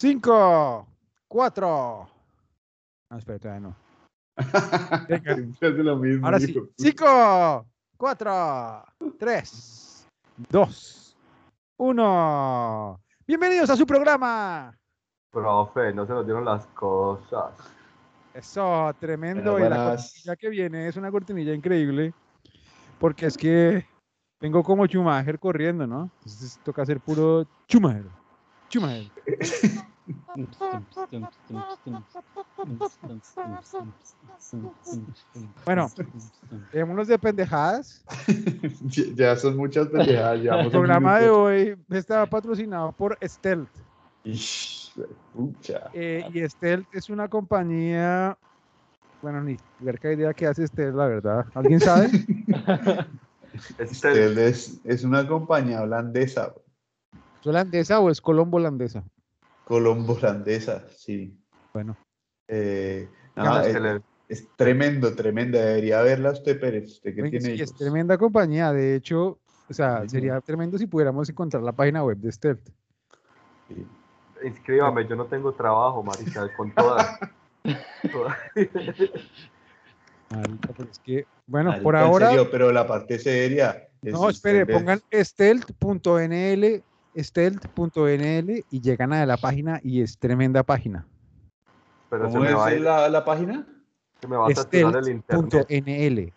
Cinco, cuatro. No, espera, todavía no. Lo mismo, Ahora sí. Cinco, cuatro, tres, dos, uno. Bienvenidos a su programa. Profe, no se nos dieron las cosas. Eso, tremendo. Y la cortinilla que viene es una cortinilla increíble. Porque es que vengo como Schumacher corriendo, ¿no? Entonces toca hacer puro Schumacher. Schumacher. Bueno, Dejémonos de pendejadas. Ya- son muchas pendejadas. El programa de hoy está patrocinado por Stealth. Eh, y Stealth es una compañía. Bueno, ni verga idea que hace Stealth, la verdad. ¿Alguien sabe? Este, es, es una compañía holandesa, ¿Es holandesa o es colombo holandesa? colombo holandesa, sí. Bueno, Eh, nada, es tremendo, tremenda. Debería verla usted, Pérez. Usted que Oye, tiene sí, es tremenda compañía. De hecho, o sea, sería tremendo si pudiéramos encontrar la página web de Stealth. Sí. inscríbame, yo no tengo trabajo, marica, con todas. Todas. Marica, pero es que, bueno, Marica, por en ahora. serio, pero la parte seria. es No, espere, es- pongan stealth.nl, stealth.nl y llegan a la página y es tremenda página. Pero se ¿Cómo me, va a es ir- la, la página? se me va a el internet.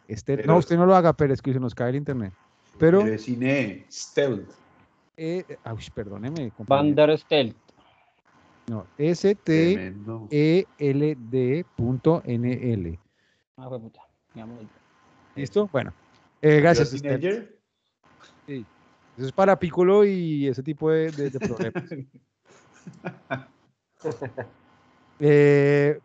Stealth- Pero- No, usted no lo haga, pero es que se nos cae el internet. Pero, Pero cine, stealth. eh, uy, perdóneme. Bander Stealth. No, E steld.nl. Ah, fue puta. Digamos, ¿Listo? Bueno, eh, gracias. ¿Yo Stealth. teenager? Eso es para Piccolo y ese tipo de, de- de problemas. Eh,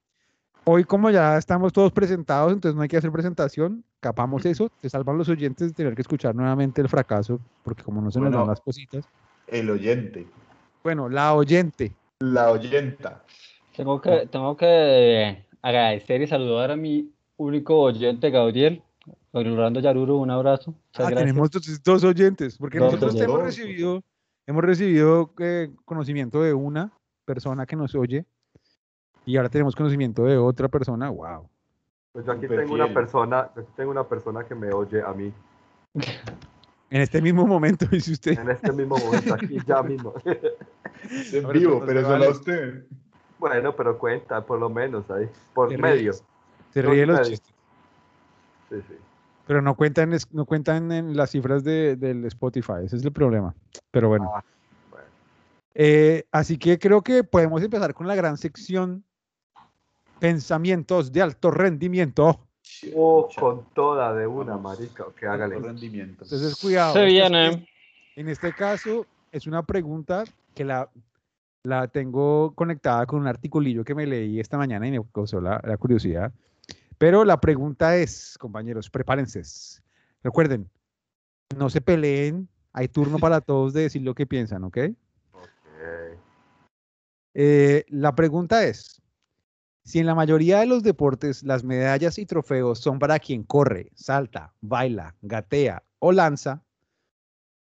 hoy, como ya estamos todos presentados, entonces no hay que hacer presentación. Capamos eso, te salvan los oyentes de tener que escuchar nuevamente el fracaso, porque como no se nos dan las cositas. El oyente. Bueno, la oyente. La oyenta. Tengo que, tengo que agradecer y saludar a mi único oyente, Gabriel. Gabriel Orlando Yaruro, un abrazo. Muchas Ah, gracias. tenemos dos, dos oyentes, porque Dos nosotros hemos recibido, hemos recibido eh, conocimiento de una persona que nos oye y ahora tenemos conocimiento de otra persona. Wow. Pues yo aquí tengo una persona, yo aquí tengo una persona que me oye a mí En este mismo momento, dice usted. en este mismo momento, aquí ya mismo. En vivo, pero solo vale. a usted. Bueno, pero cuenta, por lo menos ahí, por medio. ríes. Se ríe los chistes. Sí, sí. Pero no cuentan, no cuentan en las cifras de, del Spotify, ese es el problema. Pero bueno. Ah, bueno. Eh, así que creo que podemos empezar con la gran sección Pensamientos de alto rendimiento. Oh, con toda de una, marica, que hágale. Alto rendimiento. Entonces, cuidado. Se viene. En este caso, es una pregunta que la, la tengo conectada con un articulillo que me leí esta mañana y me causó la, la curiosidad. Pero la pregunta es, compañeros, prepárense. Recuerden, no se peleen, hay turno para todos de decir lo que piensan, ¿ok? Ok. Eh, la pregunta es, si en la mayoría de los deportes las medallas y trofeos son para quien corre, salta, baila, gatea o lanza,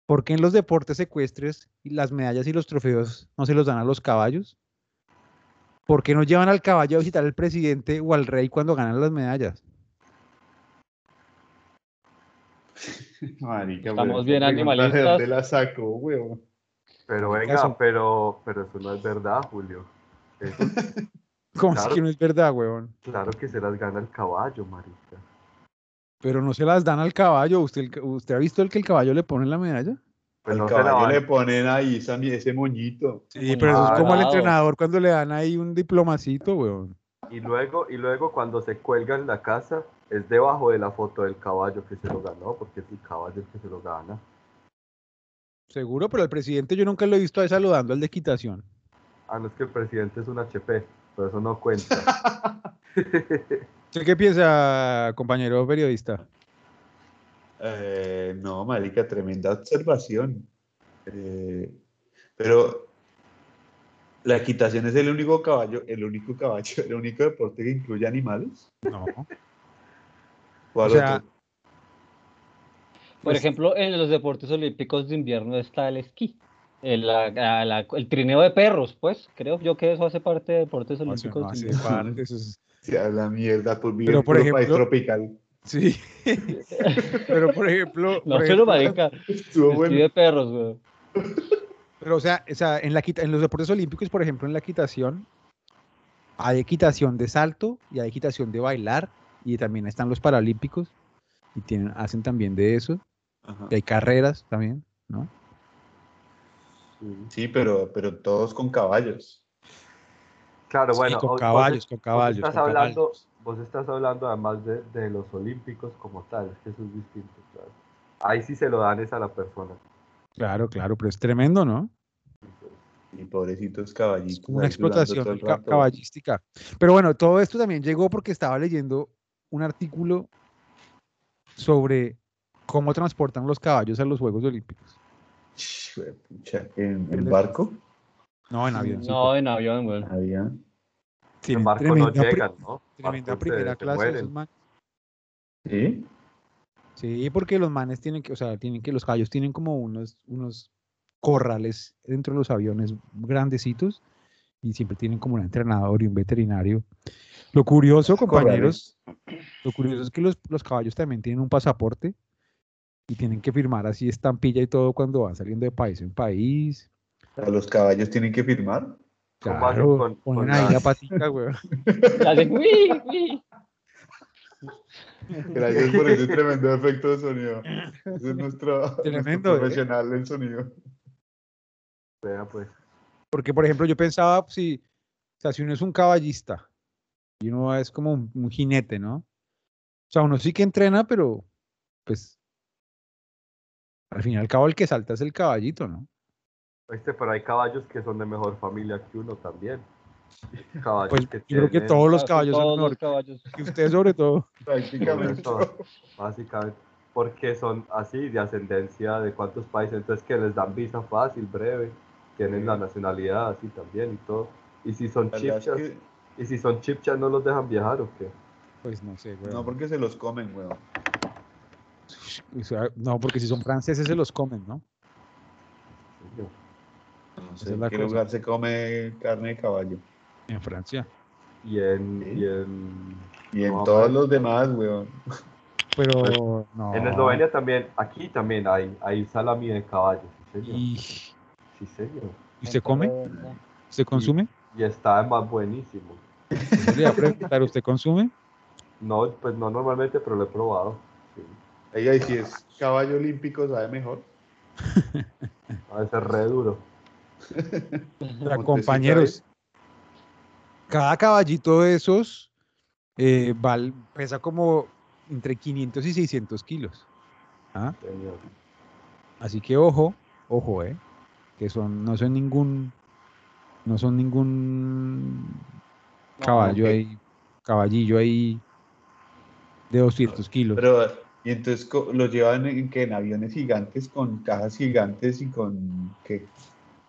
¿por qué en los deportes ecuestres las medallas y los trofeos no se los dan a los caballos? ¿Por qué no llevan al caballo a visitar al presidente o al rey cuando ganan las medallas? Marica, Estamos pero bien esta pregunta, ¿de animalistas. la sacó, weón? Pero ¿Qué venga, caso? pero, pero eso no es verdad, Julio. Eso, ¿Cómo Claro. que no es verdad, huevón? claro que se las gana el caballo, marica. Pero no se las dan al caballo. ¿Usted, ¿Usted ha visto el que el caballo le pone la medalla? Pues Al no caballo le ponen ahí ese moñito. Sí, pero eso es como al entrenador cuando le dan ahí un diplomacito, weón. Y luego, y luego cuando se cuelga en la casa, es debajo de la foto del caballo que se lo ganó, porque es el caballo el que se lo gana. Seguro, pero el presidente yo nunca lo he visto ahí saludando al de equitación. Ah, no es que el presidente es un HP, pero eso no cuenta. ¿Usted qué piensa, compañero periodista? Eh, no, marica, tremenda observación. Eh, pero la equitación es el único caballo, el único caballo, el único deporte que incluye animales. No. ¿Cuál O sea, otro? Pues- ejemplo, en los deportes olímpicos de invierno está el esquí. El, la- la- la- el trineo de perros, pues, creo yo que eso hace parte de deportes olímpicos. no de hace invierno. parte, eso es- Se habla mierda por vivir Pero, en por puro país ejemplo- tropical. Sí. Pero por ejemplo, No, por pero ejemplo, marica, Estuvo bueno. de perros, güey. Pero, o sea, o sea, en, la, en los deportes olímpicos, por ejemplo, en la equitación, hay equitación de salto y hay equitación de bailar, y también están los paralímpicos, y tienen, hacen también de eso, Ajá. y hay carreras también, ¿no? Sí, pero, pero todos con caballos. Claro, Sí, bueno. con caballos, vos, con caballos, estás con hablando, caballos. Vos estás hablando además de, de los olímpicos como tal, es que eso es distinto. claro. Ahí sí se lo dan es a la persona. Claro, claro, pero es tremendo, ¿no? Y pobrecitos caballitos. Es como una explotación caballística. Pero bueno, todo esto también llegó porque estaba leyendo un artículo sobre cómo transportan los caballos a los Juegos Olímpicos. ¿En, ¿Qué en barco? No, en avión. No, en avión, güey. Había. Tienen en barco tremenda, no llegan, ¿no? tremenda primera se clase esos manes. ¿Sí? Sí, porque los manes tienen que, o sea, tienen que, los caballos tienen como unos, unos corrales dentro de los aviones grandecitos y siempre tienen como un entrenador y un veterinario. Lo curioso, compañeros, lo curioso es que los, los caballos también tienen un pasaporte y tienen que firmar así estampilla y todo cuando van saliendo de país en país. Los caballos tienen que firmar. ¿Cómo hacen Claro, con- con ahí la las- patica, güey. Hacen, "Uy, uy". Gracias por ese tremendo efecto de sonido. Ese es nuestro, nuestro Tremendo, ¿eh? profesional del sonido. Vea, pues. Porque, por ejemplo, yo pensaba, si, o sea, si uno es un caballista y uno es como un, un jinete, ¿no? O sea, uno sí que entrena, pero pues al fin y al cabo el que salta es el caballito, ¿no? Este, pero hay caballos que son de mejor familia que uno también. Caballos Pues que yo creo que todos los Casi caballos son todos mejor los caballos. que usted sobre todo. Prácticamente. Eso, básicamente, porque son así, de ascendencia de cuántos países, entonces que les dan visa fácil, breve, tienen la nacionalidad así también y todo. Y si son chipchas, que- y si son chipchas no los dejan viajar o qué. Pues no sé, güey. No, porque se los comen, sea, no, porque si son franceses se los comen, ¿no? No sé en la qué cosa. lugar se come carne de caballo. En Francia. Y en, Sí. y en, Y en No, todos los demás, weón. Pero no. en Eslovenia también, aquí también hay, hay salami de caballo, sí señor. ¿Y Sí señor. y se come? ¿Se consume? Y está más buenísimo. Eso le iba a preguntar, ¿usted consume? No, pues no normalmente, pero lo he probado. Sí. Ahí, si es caballo olímpico, sabe mejor. A veces re duro. O sea, Montecito compañeros, cada caballito de esos eh, val- pesa como entre 500 y 600 kilos. ¿ah? Así que ojo, ojo, eh, que son, no son ningún, no son ningún caballo ok. ahí, caballillo ahí de 200 kilos. Pero, y entonces los llevan en, que en aviones gigantes con cajas gigantes y con ¿qué?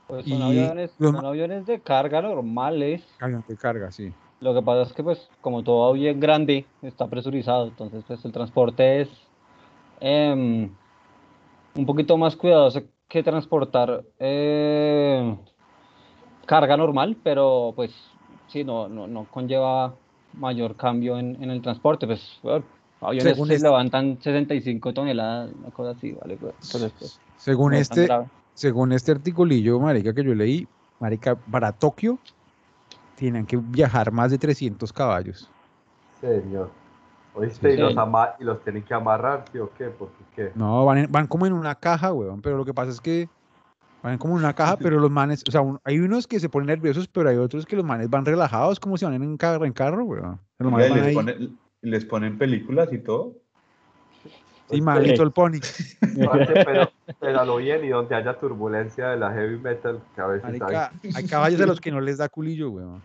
Pues son, Y aviones, los son aviones de carga normales. Avión de carga, sí. Lo que pasa es que, pues, como todo avión grande, está presurizado. Entonces, pues, el transporte es em, un poquito más cuidadoso que transportar eh, carga normal, pero, pues, sí, no, no, no conlleva mayor cambio en, en el transporte. Pues, bueno, aviones Según se levantan 65 toneladas, una cosa así, ¿vale? Pues, entonces, pues, Según no este, grave. Según este articulillo, marica, que yo leí, marica, para Tokio tienen que viajar más de 300 caballos. Señor. ¿Oíste? Sí. Y, los ama- y los tienen que amarrar, ¿sí o qué? Porque qué. No, van, en- van como en una caja, weón, pero lo que pasa es que van como en una caja, pero los manes, o sea, un- hay unos que se ponen nerviosos, pero hay otros que los manes van relajados, como si van en carro, en carro, weón. Los manes Oiga, van les, ahí, ponen, les ponen películas y todo. Sí, My Little Pony. Pero, pero a lo bien y donde haya turbulencia de la heavy metal, que a veces Marica, hay. hay caballos a los que no les da culillo, weón.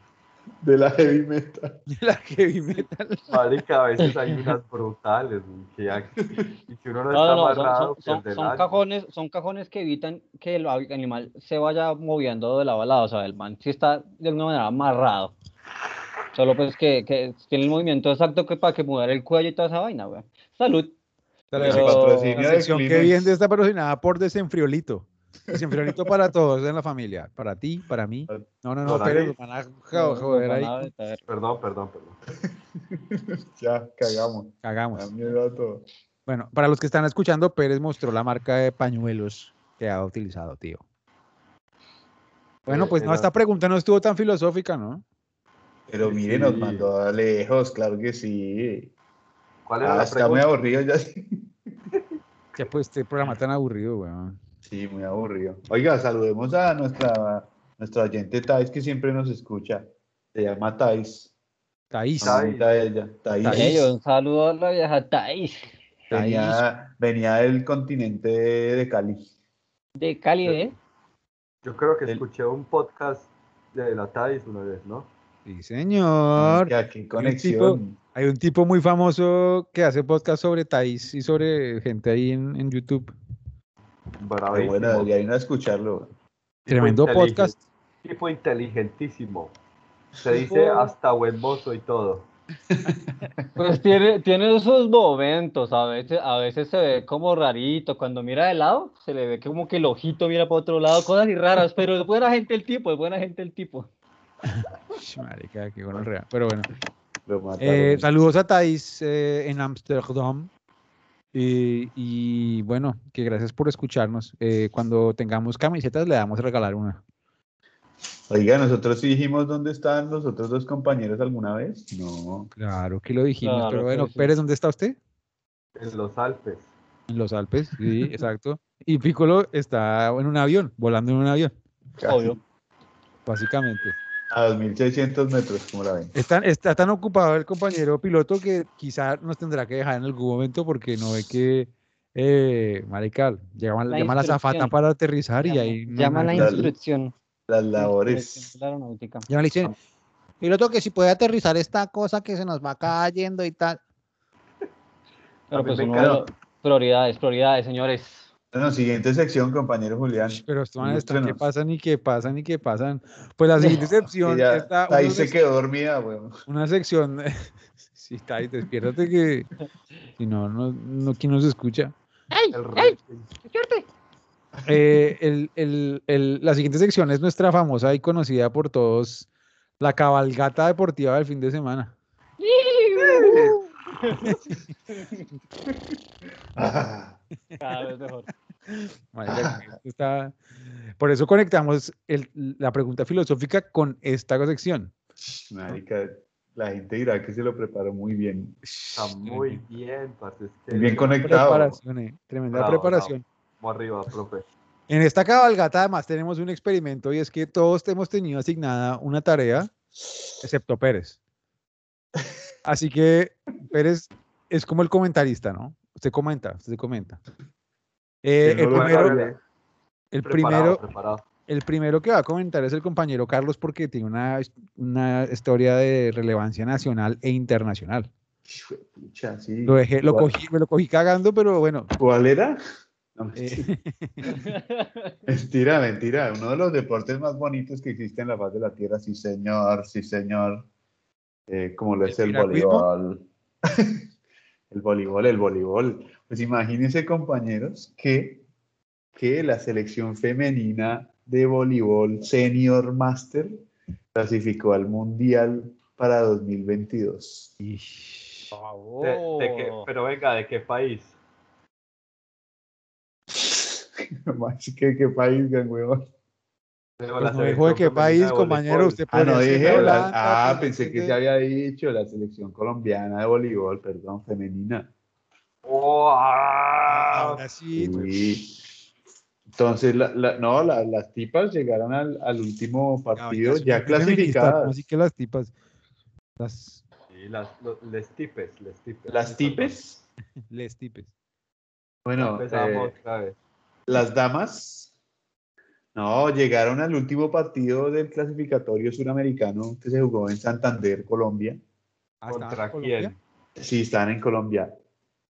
De la heavy metal. La heavy metal. Marica, a veces hay unas brutales, que ya- y si uno no, No, está no, no, son, amarrado, son- son- el son cajones, son cajones que evitan que el animal se vaya moviendo de lado a lado. O sea, el man sí está de alguna manera amarrado. Solo pues que, que tiene el movimiento exacto que para que mover el cuello y toda esa vaina, güey. Salud. El Pero- patrocinio La de sección que viene está patrocinada por Desenfriolito. Desenfriolito para todos en la familia. Para ti, para mí. No, no, no, van a joder ahí. Perdón, perdón, perdón. Ya, cagamos. Cagamos. Bueno, para los que están escuchando, Pérez mostró la marca de pañuelos que ha utilizado, tío. Bueno, Eh, pues no, esta pregunta no estuvo tan filosófica, ¿no? Pero Sí, mire, nos mandó a lejos, claro que sí. ¿Cuál era Ah, la está muy aburrido ya. Ya pues este programa tan aburrido, weón. Sí, muy aburrido. Oiga, saludemos a nuestra, nuestra oyente Thais que siempre nos escucha. Se llama Thais. Thais. Thais. Un saludo a la vieja Thais Venía, venía del continente de Cali. de Cali, ¿eh? Yo creo que El- escuché un podcast de la Thais una vez, ¿no? Sí, señor. Que aquí conexión. Hay un tipo muy famoso que hace podcast sobre Thais y sobre gente ahí en, en YouTube. Pero Bravísimo. bueno, debería ir a escucharlo. Tremendo podcast. Tipo inteligentísimo. Se dice hasta buen mozo y todo. Pues tiene, tiene sus momentos, a veces, a veces se ve como rarito, cuando mira de lado, se le ve como que el ojito mira para otro lado, cosas así raras, pero es buena gente el tipo, es buena gente el tipo. Marica, qué gonorrea. Pero bueno. Eh, saludos a Thais eh, en Amsterdam. Y, y bueno, que gracias por escucharnos. Eh, cuando tengamos camisetas le damos a regalar una. Oiga, nosotros sí dijimos dónde están los otros dos compañeros alguna vez. No. Claro que lo dijimos, Claro pero bueno, sí. Pérez, ¿dónde está usted? En los Alpes. En los Alpes, sí, exacto. Y Piccolo está en un avión, volando en un avión, casi Obvio. básicamente. A 2600 metros, como la ven. Está, está tan ocupado el compañero piloto que quizá nos tendrá que dejar en algún momento porque no ve que, eh, marica, llama, La llama la zafata para aterrizar y Llama- ahí... no Llama la nada. Dale. instrucción. Las la labores. la me dicen, piloto, que si puede aterrizar esta cosa que se nos va cayendo y tal. Pero pues uno, prioridades, prioridades, señores. Bueno, siguiente sección, compañero Julián. Pero manes están que pasan y que pasan y que pasan. Pues la siguiente sección ya, está ahí se quedó dormida, weón. una sección. sí, está ahí, despiértate que si no, no, no, ¿quién nos escucha? El rating. Eh, el- el- el- la siguiente sección es nuestra famosa y conocida por todos, la cabalgata deportiva del fin de semana. Ah, Cada vez mejor. Está- Por eso conectamos el- la pregunta filosófica con esta sección. marica, la gente dirá que se lo preparó muy bien. Está muy bien, parce. Es que Muy bien conectado. Preparación, eh, tremenda Bravo, preparación. Vamos arriba, profe. En esta cabalgata además tenemos un experimento y es que todos hemos tenido asignada una tarea, excepto Pérez. Así que Pérez es como el comentarista, ¿no? Usted comenta, usted comenta. Eh, el, primero, el, primero, el primero que va a comentar es el compañero Carlos porque tiene una, una historia de relevancia nacional e internacional. Pucha, sí. Lo, dejé, lo ¿Cuál- cogí, me lo cogí cagando, pero bueno. ¿Cuál era? No, eh, Mentira, mentira. Uno de los deportes más bonitos que existe en la faz de la Tierra, sí señor, sí señor. Eh, como lo es ¿El el piragüismo? voleibol. el voleibol, el voleibol. Pues imagínense, compañeros, que, que la selección femenina de voleibol Senior Master clasificó al Mundial para 2022. ish. De- de qué- pero venga, ¿de qué país? Más que qué país. Digo, Pues no dijo de qué país, compañero. Usted Ah, no dije. la- ah, podría pensé que se había dicho la selección colombiana de voleibol, perdón, femenina. ¡Oh, ah! Ahora sí, Sí. Entonces, la- la- no, la- las tipas llegaron al, al último partido ya feminista, clasificadas. Así que las tipas, las Sí, las, lo- les tipes, les tipes. Las tipes, les tipes. bueno, Empezamos eh, otra vez. las damas, no, llegaron al último partido del clasificatorio suramericano que se jugó en Santander, Colombia. Ah, ¿estaban en ¿Contra Colombia? quién? Sí, están en Colombia.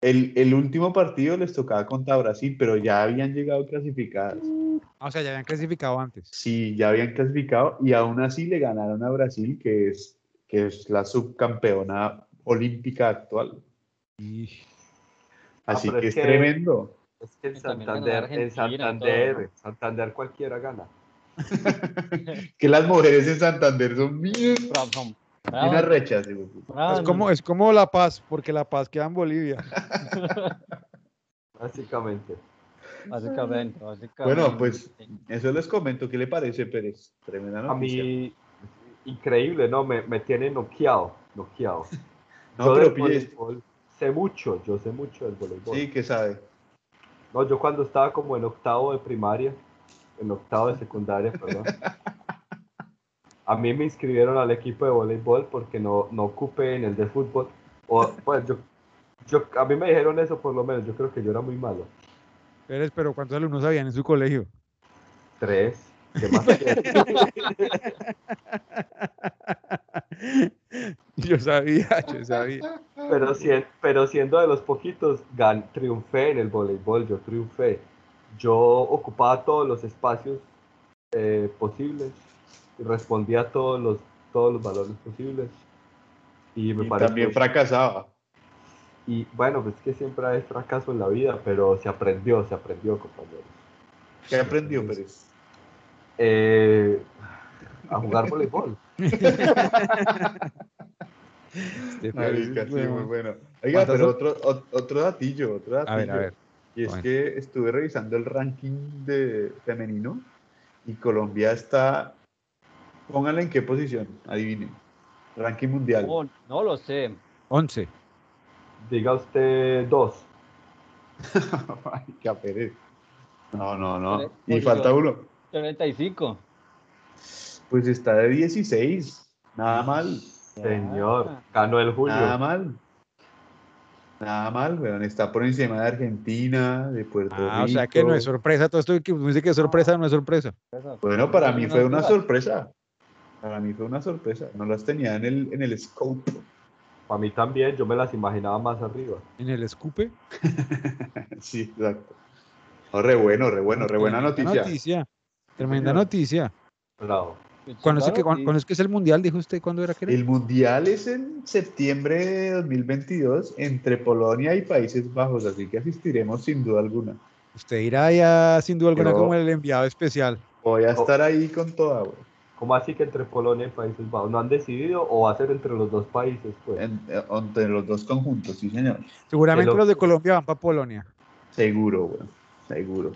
El, el último partido les tocaba contra Brasil, pero ya habían llegado clasificadas. Ah, o sea, ya habían clasificado antes. Sí, ya habían clasificado y aún así le ganaron a Brasil, que es, que es la subcampeona olímpica actual. Y Así pero que es es que- tremendo. Es que en Santander, en todo, Santander, ¿no? Santander cualquiera gana. Que las mujeres en Santander son bien, Bravo, bien bravo, puta. bravo, Es como, es como La Paz, porque La Paz queda en Bolivia. Básicamente. Básicamente, básicamente. Bueno, pues eso les comento. ¿Qué le parece, Pérez? Tremenda A noticia. mí, increíble, ¿no? Me, me tiene noqueado, noqueado. No, yo pero sé mucho, yo sé mucho del voleibol. sí, que sabe. No, yo cuando estaba como en octavo de primaria, en octavo de secundaria, perdón. A mí me inscribieron al equipo de voleibol porque no, no ocupé en el de fútbol. O, pues yo, yo, a mí me dijeron eso por lo menos, yo creo que yo era muy malo. Pérez, pero ¿cuántos alumnos habían en su colegio? Tres. ¿Qué más? yo sabía, yo sabía. pero, si- pero siendo de los poquitos, gan, triunfé en el voleibol, yo triunfé. Yo ocupaba todos los espacios eh, posibles y respondía a todos los, todos los valores posibles. Y me Y parece también fracasaba. Y bueno, pues es que siempre hay fracaso en la vida, pero se aprendió, se aprendió, compañeros. ¿Qué aprendió, Pérez? Eh, a jugar voleibol. Este Marica, es sí, muy bueno. Oiga, ¿Cuántas pero otro, ot- otro datillo, otro datillo. A ver, a ver. Y es Bueno. que estuve revisando el ranking de femenino y Colombia está, pónganle en qué posición, adivinen. Ranking mundial. Oh, no lo sé. 11. Diga usted dos. Marica, Pérez. No, no, no. Y falta uno. 35. Pues está de 16. Nada mal. Señor, ganó el Julio. Nada mal. Nada mal, weón. Está por encima de Argentina, de Puerto Rico. Ah, o sea que no es sorpresa. Todo esto que dice que es sorpresa, no es sorpresa. Bueno, para mí fue una sorpresa. Para mí fue una sorpresa. No las tenía en el, en el scope. Para mí también, yo me las imaginaba más arriba. En el escupe. Sí, exacto. No, re bueno, re bueno, re buena Tremenda noticia. Tremenda señor. noticia. Bravo. ¿Cuándo es, que, cuándo es que es el mundial? Dijo usted, ¿cuándo era que era? El mundial es en septiembre de 2022 entre Polonia y Países Bajos, así que asistiremos sin duda alguna. Usted irá ya sin duda alguna Yo- como el enviado especial. Voy a Oh. estar ahí con toda, güey. ¿Cómo así que entre Polonia y Países Bajos? ¿No han decidido o va a ser entre los dos países? Pues? En- eh, entre los dos conjuntos, sí, señor. Seguramente lo- los de Colombia van para Polonia. Seguro, güey. Seguro.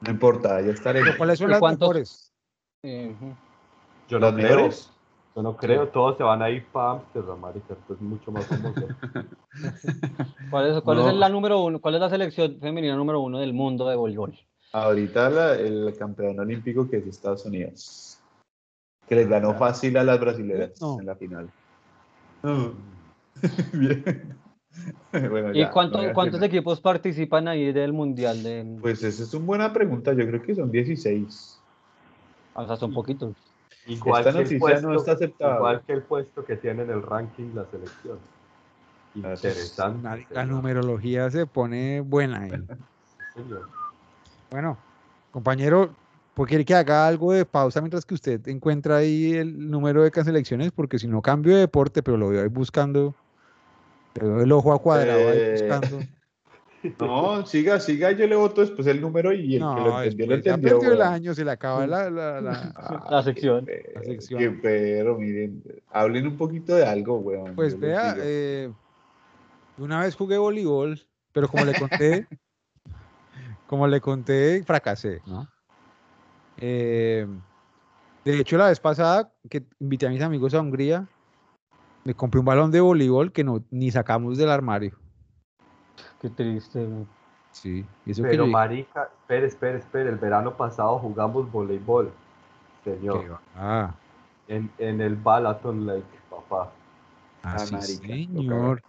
No importa, ya. Pero ¿Cuáles son ¿Y las cuántos? mejores? Ujú. Yo no ¿Los creo. mejores? Yo no creo. Todos se van a ir para Amsterdam, marica. Esto es mucho más famoso. ¿Cuál es, cuál No. es la número uno? ¿Cuál es la selección femenina número uno del mundo de voleibol? Ahorita la- el campeón olímpico que es Estados Unidos. Que les ganó fácil a las brasileñas No. en la final. Bien. Bueno, ¿Y ya, cuánto- cuántos equipos participan ahí del mundial? De, Pues esa es una buena pregunta. Yo creo que son 16. o sea, son poquitos. Igual Esta que el noticia no está aceptada. Igual que el puesto que tiene en el ranking la selección. Gracias. Interesante. La, la numerología se pone buena ahí. Bueno, compañero, ¿por qué quiere que haga algo de pausa mientras que usted encuentra ahí el número de cancelaciones? Porque si no cambio de deporte, pero lo veo ahí buscando, le veo el ojo a cuadrado ahí Eh, buscando. No, siga, siga. Yo le voto después el número y el No, que lo entendió, lo después ya entendió. perdió el año, se le acaba la, la- la- La sección. qué La perro, sección. Qué perro, miren. Hablen un poquito de algo, weón. Pues vea, eh, una vez jugué voleibol, pero como le conté, como le conté, fracasé, ¿no? Eh, de hecho, la vez pasada que invité a mis amigos a Hungría, me compré un balón de voleibol que no ni sacamos del armario. Qué triste. güey. Sí, eso Pero marica, espere, espere, espere. El verano pasado jugamos voleibol. Señor. ah, En, en el Balaton Lake, papá. Ah, marica, señor.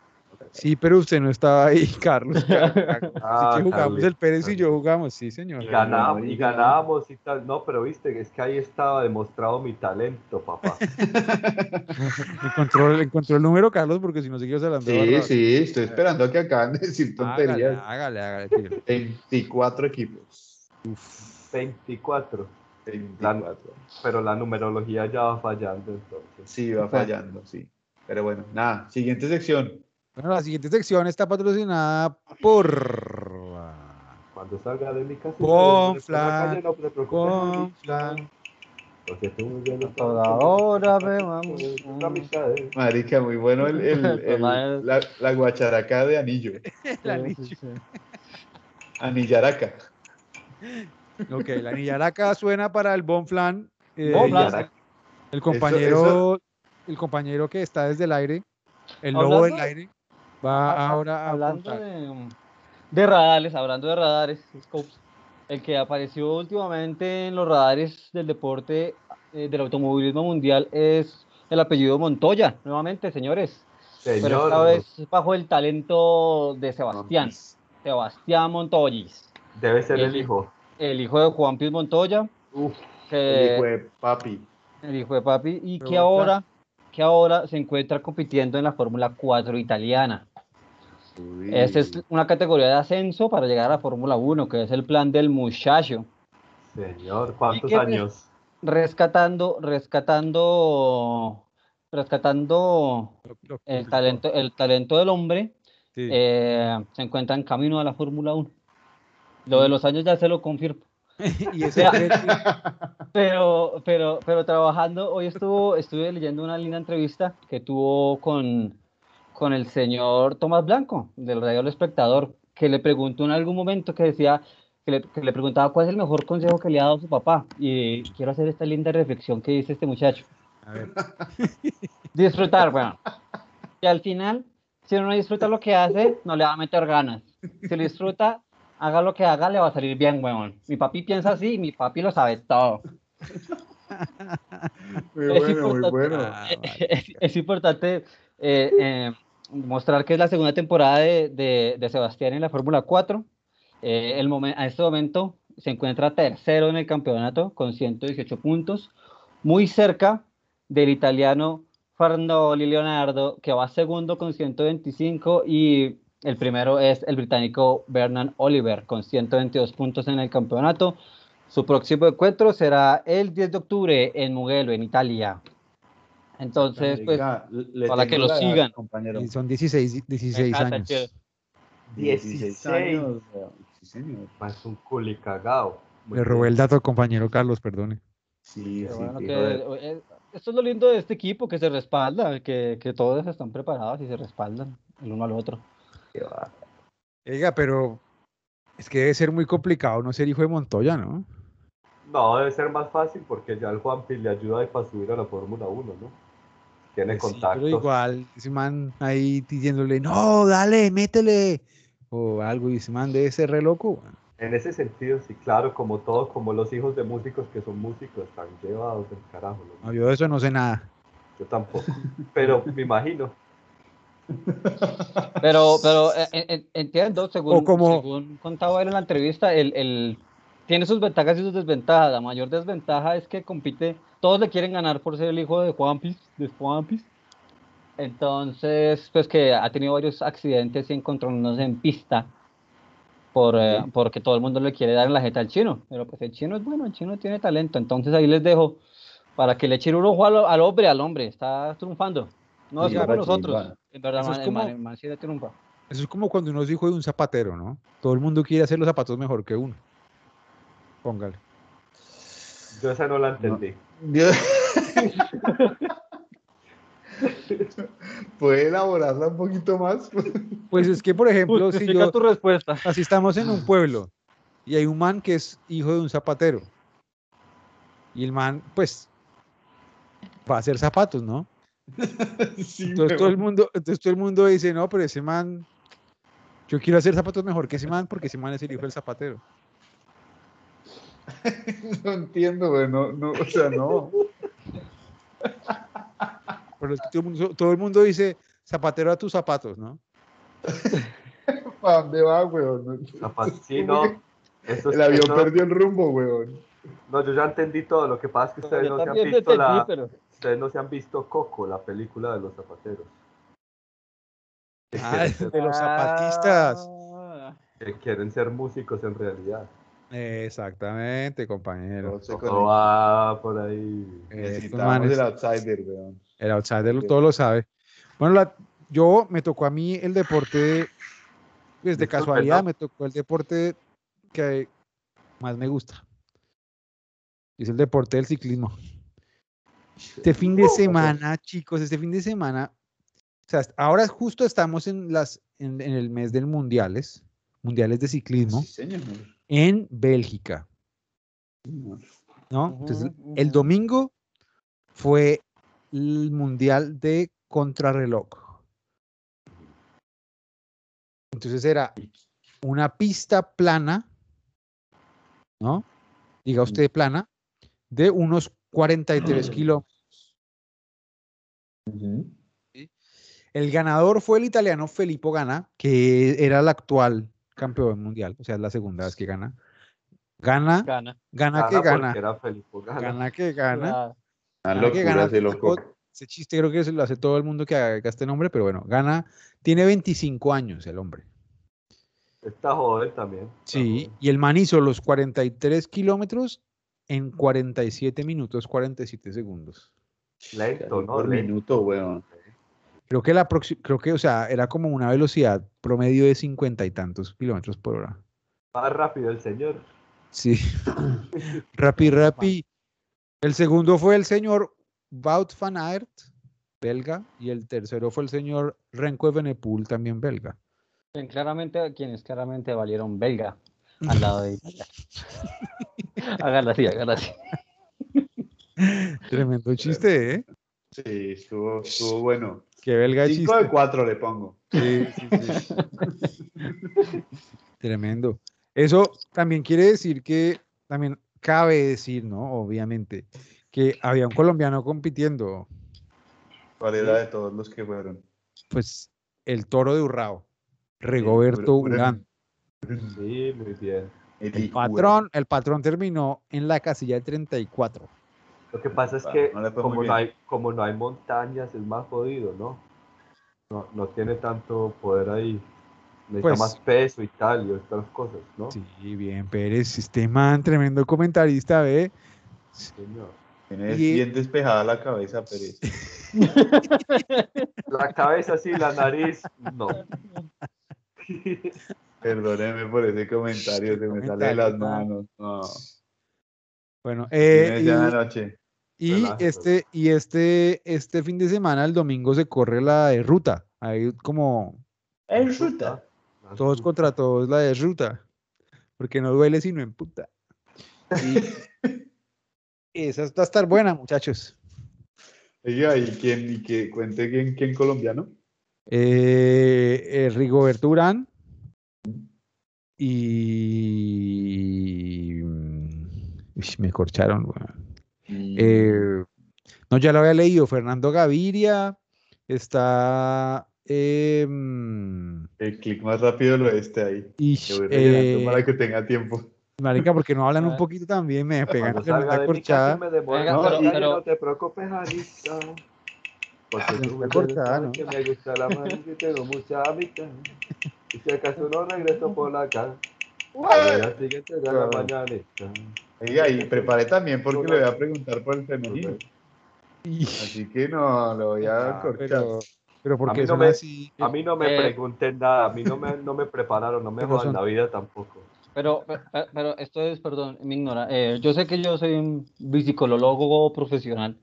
Sí, pero usted no estaba ahí, Carlos. Así Ah, que jugamos, el Pérez y yo jugamos, sí, señor. Y ganábamos, y ganábamos y tal. No, pero viste, es que ahí estaba demostrado mi talento, papá. Encontró, encontró el número, Carlos, porque si no seguimos hablando. de Sí, barra- sí, estoy esperando a que acaben de decir tonterías. hágale, hágale. tire. 24 equipos. 24. 24. Pero la numerología ya va fallando entonces. Sí, va fallando, sí. Pero bueno, nada, siguiente sección. Bueno, la siguiente sección está patrocinada por Cuando salga de mi casa. Bonflan, no te preocupes, Bonflan. Porque tú muy bien lo Toda hora me vamos. Una amistad, eh. Marica, muy bueno el, el- el- la, la guacharaca de anillo. Sí, sí. Anillaraca. Ok, la Nillaraca suena para el Bonflan. eh, Bonflan. Anillaraca. el compañero, eso- el compañero que está desde el aire, el lobo del aire, va Ah, ahora a hablando de, um, de radares, hablando de radares, scopes, el que apareció últimamente en los radares del deporte eh, del automovilismo mundial es el apellido Montoya, nuevamente, señores. Pero esta Señor, vez bajo el talento de Sebastián, Sebastián Montoyis, debe ser el el- hijo. el hijo de Juan Pius Montoya, Uf, El hijo de papi. el hijo de papi, y Pero que ahora, que ahora se encuentra compitiendo en la Fórmula 4 italiana. Esta es una categoría de ascenso para llegar a la Fórmula 1, que es el plan del muchacho. señor, ¿cuántos años? Rescatando, rescatando, rescatando el talento, el talento del hombre, Sí. eh, se encuentra en camino a la Fórmula 1. Lo de los años ya se lo confirmo. y Pero, pero, pero trabajando, hoy estuvo, estuve leyendo una linda entrevista que tuvo con, con el señor Tomás Blanco, del Radio El Espectador, que le preguntó en algún momento que decía, que le, que le preguntaba cuál es el mejor consejo que le ha dado su papá. Y quiero hacer esta linda reflexión que dice este muchacho. A ver, Disfrutar, bueno. Y al final, si uno no disfruta lo que hace, no le va a meter ganas. Si lo disfruta, haga lo que haga, le va a salir bien, weón. Mi papi piensa así y mi papi lo sabe todo. Muy es bueno, muy importante. bueno. Es, es importante eh, eh, mostrar que es la segunda temporada de, de- Sebastián en la Fórmula 4. Eh, el momen- a este momento se encuentra tercero en el campeonato con 118 puntos, muy cerca del italiano Fernando Leonardo, que va segundo con 125, y el primero es el británico Bernard Oliver con 122 puntos en el campeonato. Su próximo encuentro será el 10 de octubre en Mugello, en Italia. Entonces, pues, le para que lo sigan. Compañero. y son 16, 16 casa, años. che. 16 años. Sí, señor. Es un culi cagado. Le robé el dato al compañero Carlos, perdone. Sí, sí, bueno, que, de- esto es lo lindo de este equipo, que se respalda, que, que todos están preparados y se respaldan el uno al otro. Oiga, pero es que debe ser muy complicado no ser hijo de Montoya, ¿no? No, debe ser más fácil porque ya el Juanpi le ayuda para subir a la Fórmula 1, ¿no? Tiene Pues sí, pero igual, ese man ahí diciéndole, no, dale, métele. O algo, y ese man debe ser re loco. En ese sentido, sí, claro, como todos, como los hijos de músicos que son músicos, están llevados del carajo. ¿no? No, yo de eso no sé nada. Yo tampoco. Pero me imagino. Pero, pero eh, eh, eh, entiendo, según, como- según contaba él en la entrevista, el, el- tiene sus ventajas y sus desventajas. La mayor desventaja es que compite, todos le quieren ganar por ser el hijo de Juanpis, de Juanpis. Entonces, pues que ha tenido varios accidentes y encontronos en pista por, eh, porque todo el mundo le quiere dar en la jeta al chino. Pero pues el chino es bueno, el chino tiene talento. Entonces ahí les dejo para que le echen un ojo al, al hombre, al hombre. Está triunfando. No es como nosotros. En verdad, Eso es man, el man- como- el man sí le triunfa. Eso es como cuando uno es hijo de un zapatero, ¿no? Todo el mundo quiere hacer los zapatos mejor que uno. Póngale. Yo esa no la entendí. ¿Puede elaborarla un poquito más? Pues es que, por ejemplo, si yo, tu respuesta. así estamos en un pueblo y hay un man que es hijo de un zapatero y el man, pues, va a hacer zapatos, ¿no? Sí, Entonces todo el mundo, entonces todo el mundo dice, no, pero ese man, yo quiero hacer zapatos mejor que ese man porque ese man es el hijo del zapatero. No entiendo, güey. No, no, o sea, no. Pero es que todo el mundo, todo el mundo dice, zapatero a tus zapatos, ¿no? ¿Para dónde va, weón? Sí, no. Eso El avión perdió el rumbo, weón. No, yo ya entendí todo. Lo que pasa es que ustedes no se han visto entendí, la, pero- ustedes no se han visto Coco, la película de los zapateros. Ah, de los zapatistas. Que quieren ser músicos en realidad. Exactamente, compañero. Todo va por ahí. Eh, Necesitamos manes- el outsider, weón. El outsider lo- todo lo sabe. Bueno, la, yo me tocó a mí el deporte, pues de casualidad, me tocó el deporte que más me gusta. Es el deporte del ciclismo. Este fin de semana, chicos, este fin de semana, o sea, ahora justo estamos en las en, en el mes del mundiales, mundiales de ciclismo Sí, señor. En Bélgica, ¿no? Entonces, el domingo fue el mundial de contrarreloj. Entonces era una pista plana, ¿no? Diga usted plana, de unos 43 kilómetros. El ganador fue el italiano Filippo Gana, que era el actual campeón mundial, o sea, es la segunda vez que gana. Gana, Gana. gana que Gana gana, porque era Felipe Gana. gana que gana. Ah, Una Gana que gana, ese loco. Ese chiste creo que se lo hace todo el mundo que haga este nombre, pero bueno, gana, tiene 25 años el hombre. Está joven también. está Sí, joven. y el man hizo los 43 kilómetros en 47 minutos 47 segundos. Lento, ¿no? Por Lento. minuto, weón. Creo que la próxima, creo que, o sea, era como una velocidad promedio de 50 y tantos kilómetros por hora. Más rápido el señor. Sí. Rapi, rapi. El segundo fue el señor Wout van Aert, belga, y el tercero fue el señor Renko Evenepoel, también belga. bien, claramente, quienes claramente valieron belga al lado de Italia. hágala así, hágala así. Tremendo chiste, ¿eh? Sí, estuvo, estuvo bueno. Qué belga Cinco chiste. de cuatro le pongo. Sí, sí, sí. Tremendo. Eso también quiere decir que, también cabe decir, ¿no? Obviamente, que había un colombiano compitiendo, ¿Cuál era de todos los que fueron? pues el toro de Urrao, Rigoberto Urán. Sí, muy bien. El patrón, el patrón terminó en la casilla 34. Lo que pasa es Bueno, que no como, no hay, como no hay montañas es más jodido, ¿no? No, no tiene tanto poder ahí. Necesita Pues- más peso y tal y otras cosas, ¿no? Sí, bien, Pérez, este man, tremendo comentarista, ¿ve? Señor. Tienes Y- bien despejada la cabeza, Pérez. La cabeza sí, la nariz, no. Perdóneme por ese comentario, se me sale de las manos. No. Bueno, eh, ya la y, noche. Y Relájate. este, y este, este fin de semana, el domingo, se corre la de ruta. Ahí como Es ruta. todos contra todos la de ruta. Porque no duele sino en puta. Y esa va a estar buena, muchachos. Oiga, ¿y quién? ¿Y que cuente quién, quién colombiano? Eh, eh, Rigoberto Urán y... mm, Uy, me corcharon. weón. Y- Eh, no, ya lo había leído. Fernando Gaviria. Está... eh, mm, El clic más rápido lo este ahí. rellenando eh, para que tenga tiempo. marica, porque no hablan un Ah. poquito también, me pegan de casa corchada. me Venga, en pero- pero- no te preocupes, Anita. Porque Se tú me cortada, sabes ¿no? que me gusta la mano y tengo mucha amistad. Y si acaso no regreso por la casa, la mañanita. Oiga, y preparé también porque le voy a preguntar por el femenino. Así que no, lo voy a Ah, cortar. pero, pero A porque mí no me- así. A mí no me Eh, pregunten nada, a mí no me, no me prepararon, no me jodan son- la vida tampoco. Pero, pe- pe- pero, esto es, perdón, me ignora. Eh, yo sé que yo soy un psicólogo profesional.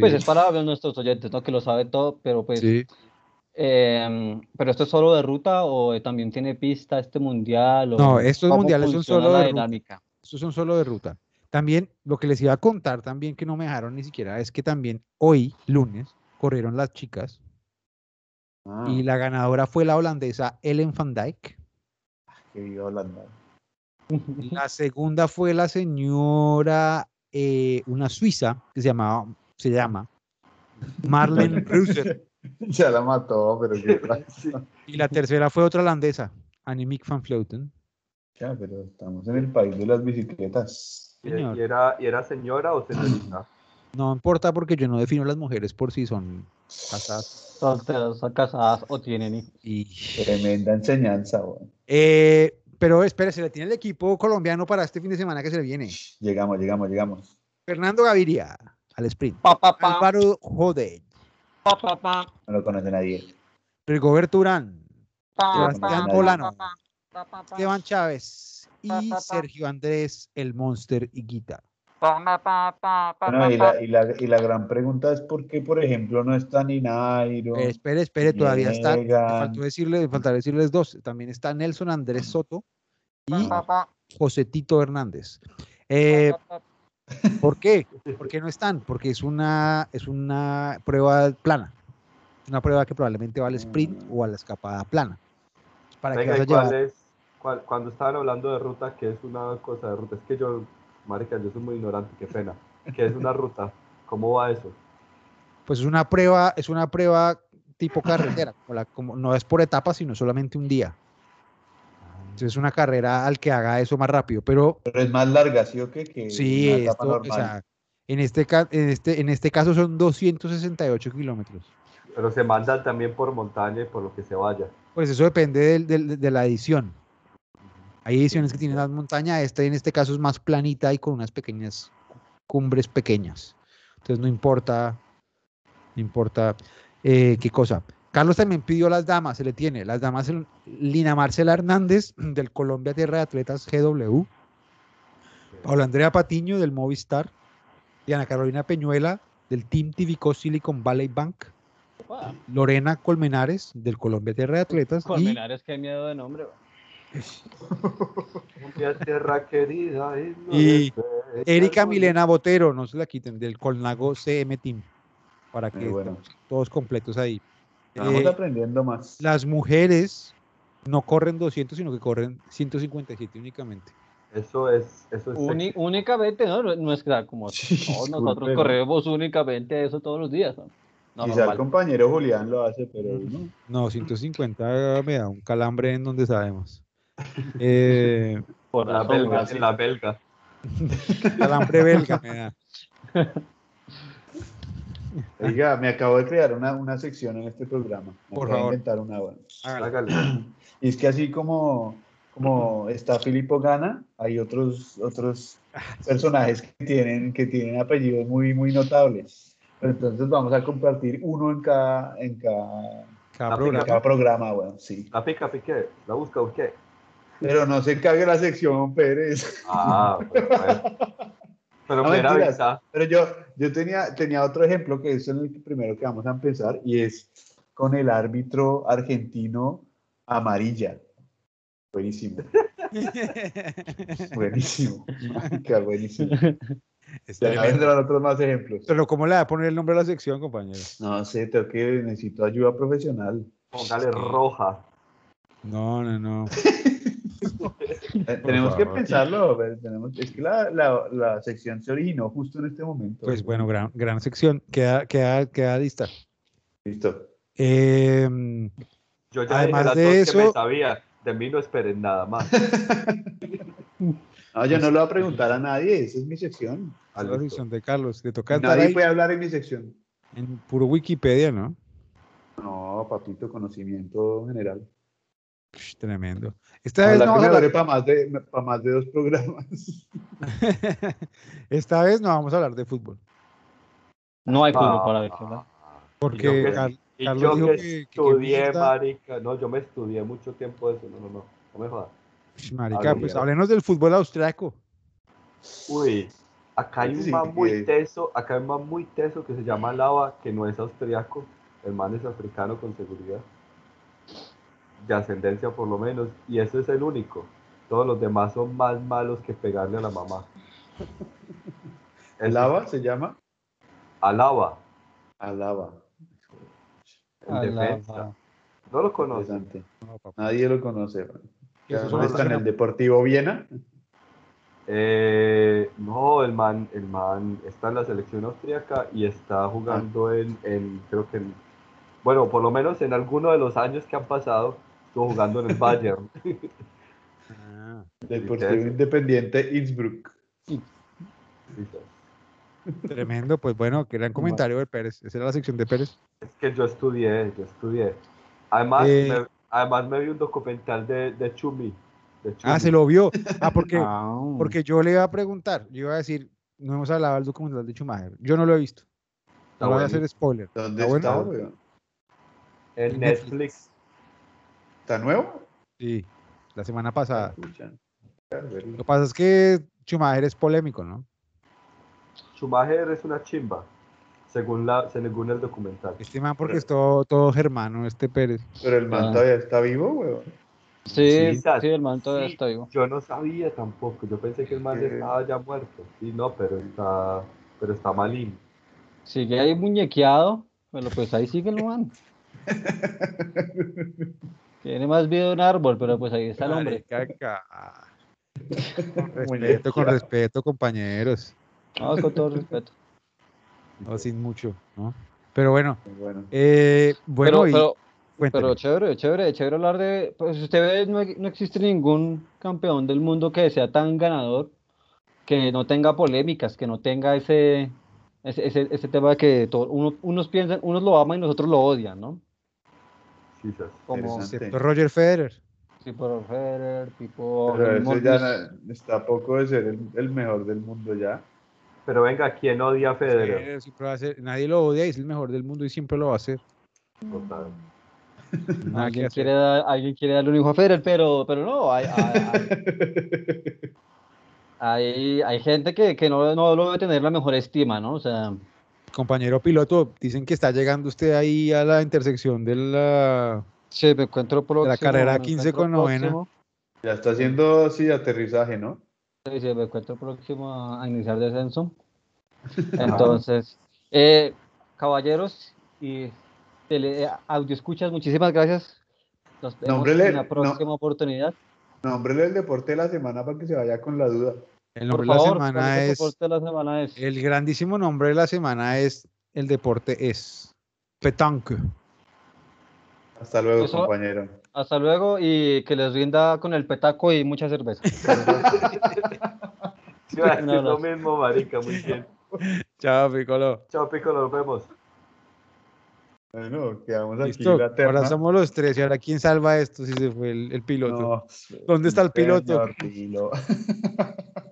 Pues sí, es para nuestros oyentes, ¿no? Que lo sabe todo, pero pues. sí. Em, pero esto es solo de ruta o también tiene pista este mundial. O No, estos mundiales son solo de ruta. dinámica. Estos son solo de ruta. También lo que les iba a contar también que no me dejaron ni siquiera es que también hoy, lunes, corrieron las chicas Ah, y la ganadora fue la holandesa Ellen van Dijk. que viva Holanda. La segunda fue la señora, eh, una suiza que se llamaba, se llama Marlene Reuser. Ya la mató, pero qué. Sí. Y la tercera fue otra holandesa, Annemiek van Vleuten. Ya, pero estamos en el país de las bicicletas. ¿Y, Señor. y era, ¿Y era señora o señorita? No importa porque yo no defino las mujeres por si son casadas. Solteras, son casadas o tienen hijos. Y, Tremenda enseñanza, weón. Eh, pero espere, se le tiene el equipo colombiano para este fin de semana que se le viene. Llegamos, llegamos, llegamos. Fernando Gaviria al sprint. Pa, pa, pa, Álvaro Jode. Pa, pa, pa. No lo conoce nadie. Rigoberto Urán, Sebastián. Bolano, Esteban Chávez y Sergio Andrés, el Monster Higuita. Bueno, y, la, y, la, y la gran pregunta es por qué, por ejemplo, no está ni Nairo. Eh, espere, espere, todavía está. Faltó decirle, me faltó decirles dos. También está Nelson Andrés Soto y José Tito Hernández. Eh, ¿Por qué? ¿Por qué no están? Porque es una, es una prueba plana. Una prueba que probablemente va al sprint o a la escapada plana. Cuando estaban hablando de ruta, que es una cosa de ruta? Es que yo, marica, yo soy muy ignorante, qué pena. ¿Qué es una ruta? ¿Cómo va eso? Pues es una prueba, es una prueba tipo carretera. como la- como, no es por etapas, sino solamente un día. Entonces es una carrera al que haga eso más rápido. Pero Pero es más larga, ¿sí o qué? Que sí, esto, o normal. sea, en este, en, este, en este caso son 268 kilómetros. Pero se mandan también por montaña y por lo que se vaya. Pues eso depende del- del- de la edición. Hay ediciones que tienen más montaña, esta en este caso es más planita y con unas pequeñas cumbres pequeñas. Entonces no importa, no importa eh, qué cosa. Carlos también pidió las damas, se le tiene. Las damas, Lina Marcela Hernández del Colombia Tierra de Atletas GW, Paula Andrea Patiño del Movistar, Diana Carolina Peñuela del Team Tivico Silicon Valley Bank, Wow. Lorena Colmenares del Colombia Tierra de Atletas y Colmenares, qué miedo de nombre. tierra querida. y Y Erika Milena Botero, no se la quiten, del Colnago CM Team, para que bueno. estemos todos completos ahí. Estamos Eh, aprendiendo más. las mujeres no corren 200, sino que corren 157 únicamente. Eso es, eso es Uni- únicamente, ¿no? No- es que como Sí, todos nosotros corremos únicamente eso todos los días. ¿no? No, Quizá el compañero Julián lo hace, pero no. No, 150 me da un calambre en donde sabemos. Eh, Por La belga, en la belga. calambre belga me da. Oiga, me acabo de crear una, una sección en este programa. Me Por favor. inventar una, bueno. Hágale. Y es que así como, como está Filippo Gana, hay otros, otros personajes que tienen, que tienen apellidos muy, muy notables. Pero entonces vamos a compartir uno en cada, en cada, Cada La en programa. cada programa, bueno, sí. La pica, piqué. La busca, busqué. Pero no se encargue la sección, Pérez. Ah, pues, pues. Pero No, mentiras. Pero yo, yo tenía, tenía otro ejemplo que es en el primero que vamos a empezar y es con el árbitro argentino amarilla. Buenísimo, buenísimo. Marica, buenísimo. Vendrán otros más ejemplos. Pero ¿cómo le va a poner el nombre a la sección, compañero? No sé, tengo que necesito ayuda profesional. Póngale roja. No, no, no. Eh, tenemos que pensarlo. tenemos- es que la, la, la sección se originó justo en este momento. Pues bueno, gran, gran sección. Queda, queda, queda lista. Listo. Em, Yo ya Además de que eso- me sabía. De mí no esperen nada más. No, yo no le voy a preguntar a nadie, esa es mi sección. esa es la listo. sección de Carlos. Le toca Nadie ahí puede hablar en mi sección. en puro Wikipedia, ¿no? No, papito, conocimiento general. Ush, tremendo. Esta vez, no que vamos me a hablar, para más, de, pa' más de dos programas. esta vez no vamos a hablar de fútbol. No hay fútbol Ah, para ver, ¿verdad? Porque Y yo que- Car- Y Carlos yo dijo que que- que estudié, mierda. marica. No, yo me estudié mucho tiempo eso. No, no, no. No me jodas. Marica, pues háblenos del fútbol austriaco. Uy, acá hay un sí man que- muy teso, acá hay un man muy teso que se llama Lava, que no es austriaco, el man es africano con seguridad, de ascendencia por lo menos, y ese es el único. Todos los demás son más malos que pegarle a la mamá. ¿El lava se llama? Alaba, Alaba. el Alaba. defensa. No lo. Interesante. No. Nadie lo conoce. man. Eso ¿Dónde es está en el Deportivo Viena? Eh, no, el man, el man está en la selección austríaca y está jugando en, en, creo que en, bueno, por lo menos en alguno de los años que han pasado, estuvo jugando en el Bayern. Ah, Deportivo. Independiente Innsbruck. tremendo, pues bueno, gran comentario de Pérez. Esa era la sección de Pérez. Es que yo estudié, yo estudié. Además, Eh. me, además me vi un documental de, de Chumi. de Ah, se lo vio. Ah, porque, Ah. porque yo le iba a preguntar, yo iba a decir, no hemos hablado del documental de Schumacher. Yo no lo he visto. Está No voy a hacer spoiler. ¿Dónde ¿Está bueno? está, weón? En En Netflix. ¿Está nuevo? Sí, la semana pasada. Verlo. Lo que pasa es que Schumacher es polémico, ¿no? Schumacher es una chimba, según, la, según el documental. Este man porque es todo, todo germano, este Pérez. Pero el man Ah. todavía está vivo, weón. Sí, Sí, sí, el man todavía sí. está vivo. Yo no sabía tampoco, yo pensé que el man ya Eh. estaba ya muerto. Sí, no, pero está, pero está malín. Sigue ahí muñequeado, pero pues ahí sigue el man. Tiene más vida de un árbol, pero pues ahí está el hombre. Marica, Con respeto, con respeto, compañeros. Vamos con todo respeto. No, sin mucho, ¿no? Pero bueno, Bueno, eh, bueno, pero, pero, chévere, chévere, chévere hablar de. Pues usted ve, no, no existe ningún campeón del mundo que sea tan ganador, que no tenga polémicas, que no tenga ese, ese, ese, ese tema de que todo- uno- unos piensan, unos lo aman y nosotros lo odian, ¿no? Quizás. Como. Excepto Roger Federer. tipo Federer, tipo pero ya está a poco de ser el, el mejor del mundo ya. Pero venga, ¿quién odia a Federer? Siempre va a ser- nadie lo odia y es el mejor del mundo y siempre lo va a hacer. Total. Alguien quiere, dar- alguien quiere darle un hijo a Federer, pero, pero no, hay, hay, hay, hay gente que, que no, no lo debe tener la mejor estima, ¿no? O sea, Compañero piloto, dicen que está llegando usted ahí a la intersección de la... sí, me encuentro próximo. carrera me 15 encuentro con novena. ya está haciendo, sí, aterrizaje, ¿no? sí, sí, me encuentro próximo a, iniciar descenso. Entonces, eh, caballeros y tele, eh, audio escuchas, muchísimas gracias. Nos vemos Nómbrele- en la no- próxima oportunidad. Nómbrele el deporte de la semana para que se vaya con la duda. El nombre de la favor, ¿cuál semana es... deporte de la semana es? El grandísimo nombre de la semana es... El deporte es... Petanque. Hasta luego, Eso- compañero. Hasta luego y que les rinda con el petaco y mucha cerveza. Decir No, no. lo mismo, marica, muy bien. Chao, Piccolo. Chao, Pico, nos vemos. Bueno, quedamos aquí Listo. la terna. Ahora somos los tres. ¿Y ahora quién salva esto si se fue el, el piloto? No, ¿Dónde está el piloto? señor Pilo.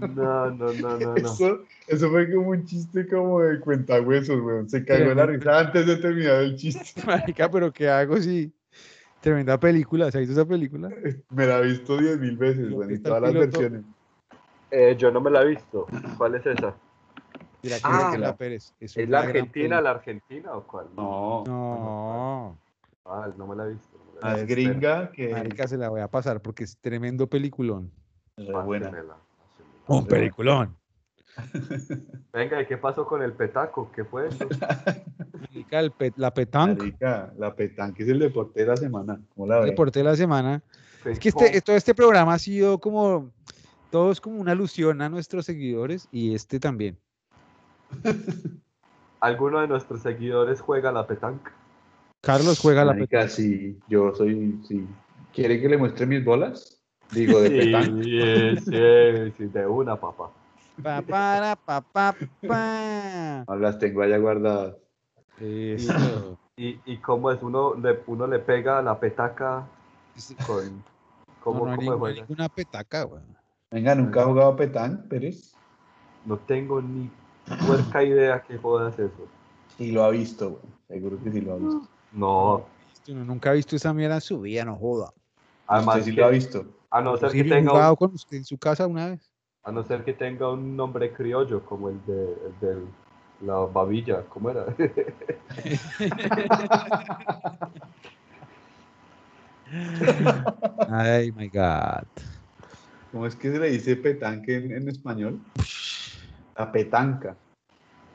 No, no, no, no, no. Eso, eso fue como un chiste como de cuentahuesos, weón. Se cagó la risa antes de terminar el chiste. Marica, pero ¿qué hago si... Tremenda película. ¿Se ha visto esa película? Me la he visto diez mil veces, ¿Dónde weón, el todas las piloto? versiones. Eh, yo no me la he visto. ¿Cuál es esa? Mira, que Ah, es la- la Pérez. Es, ¿Es la Argentina, la Argentina o cuál? No, No, Ah, no me la he visto. no la visto. gringa que marica, se la voy a pasar porque es tremendo peliculón. es buena. Un peliculón. Venga, ¿y qué pasó con el petaco? ¿Qué fue eso? El la petanque, Marica, la petanque es el deporte de la semana. ¿Cómo la el ves? deporte de la semana. Es que este, todo este programa ha sido como, todo es como una alusión a nuestros seguidores y este también. ¿Alguno de nuestros seguidores juega la petanca? Carlos juega la petanque. Marica, sí, yo soy, sí. ¿Quiere que le muestre mis bolas? Digo, de petanque. Sí, sí, sí, de una, papá. Pa, para, pa, pa, pa. No, las tengo allá guardadas. Eso. ¿Y, y cómo es? Uno le, uno le pega la petaca con... No, ¿Cómo, no cómo ninguna petaca, güey. Venga, ¿nunca ha jugado petanque, Pérez? No tengo ni puerca idea que jodas eso. Sí lo ha visto, güey. Seguro que sí lo ha visto. No, nunca ha visto esa mierda en su vida, no joda. además Usted sí que- lo ha visto. A no ser que tenga jugado un, con usted en su casa una vez. a no ser que tenga un nombre criollo como el de, el de la babilla, ¿cómo era? Ay, my God. ¿Cómo es que se le dice petanque en, en español? La petanca.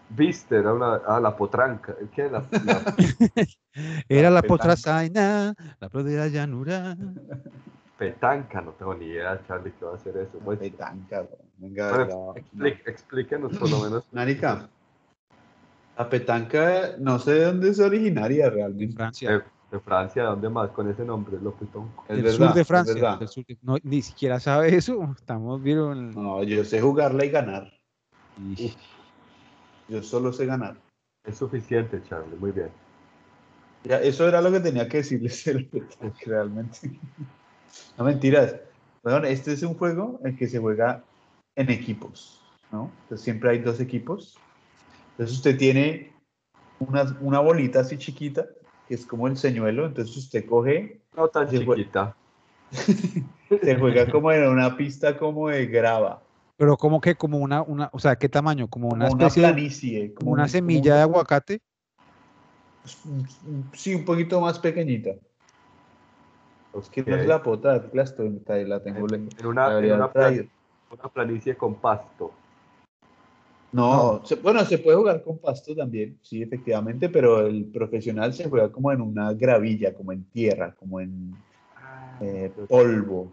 Viste, era una, ah, la potranca. ¿Qué? La, la Era la petanca. potrasaina, la prodera llanura. Petanca, no tengo ni idea, Charlie, que va a hacer eso. Pues, petanca, güey. Venga, bueno, explí- explíquenos por lo menos. Marica, la petanca no sé de dónde es originaria En realmente. Francia. De, de Francia, ¿dónde más? Con ese nombre, lo del verdad, sur de Francia. del sur de- no, ni siquiera sabe eso. Estamos, vieron. No, yo sé jugarla y ganar. Y- Yo solo sé ganar. Es suficiente, Charlie, muy bien. Ya, eso era lo que tenía que decirles el realmente. No mentiras. Bueno, este es un juego en que se juega en equipos, ¿no? Entonces siempre hay dos equipos. Entonces usted tiene una, una bolita así chiquita que es como el señuelo, entonces usted coge, No tan fue- chiquita. se juega como en una pista como de grava, Pero como que como una, una, o sea, ¿qué tamaño? Como una como una especie de, planicie, como una un- semilla de aguacate. un- Sí, un poquito más pequeñita. Es que no es la pota, la, estoy- la tengo En, en una, en una, plan- una planicie con pasto. No, se- bueno, se puede jugar con pasto también, sí, efectivamente, pero el profesional se juega como en una gravilla, como en tierra, como en eh, ok, polvo.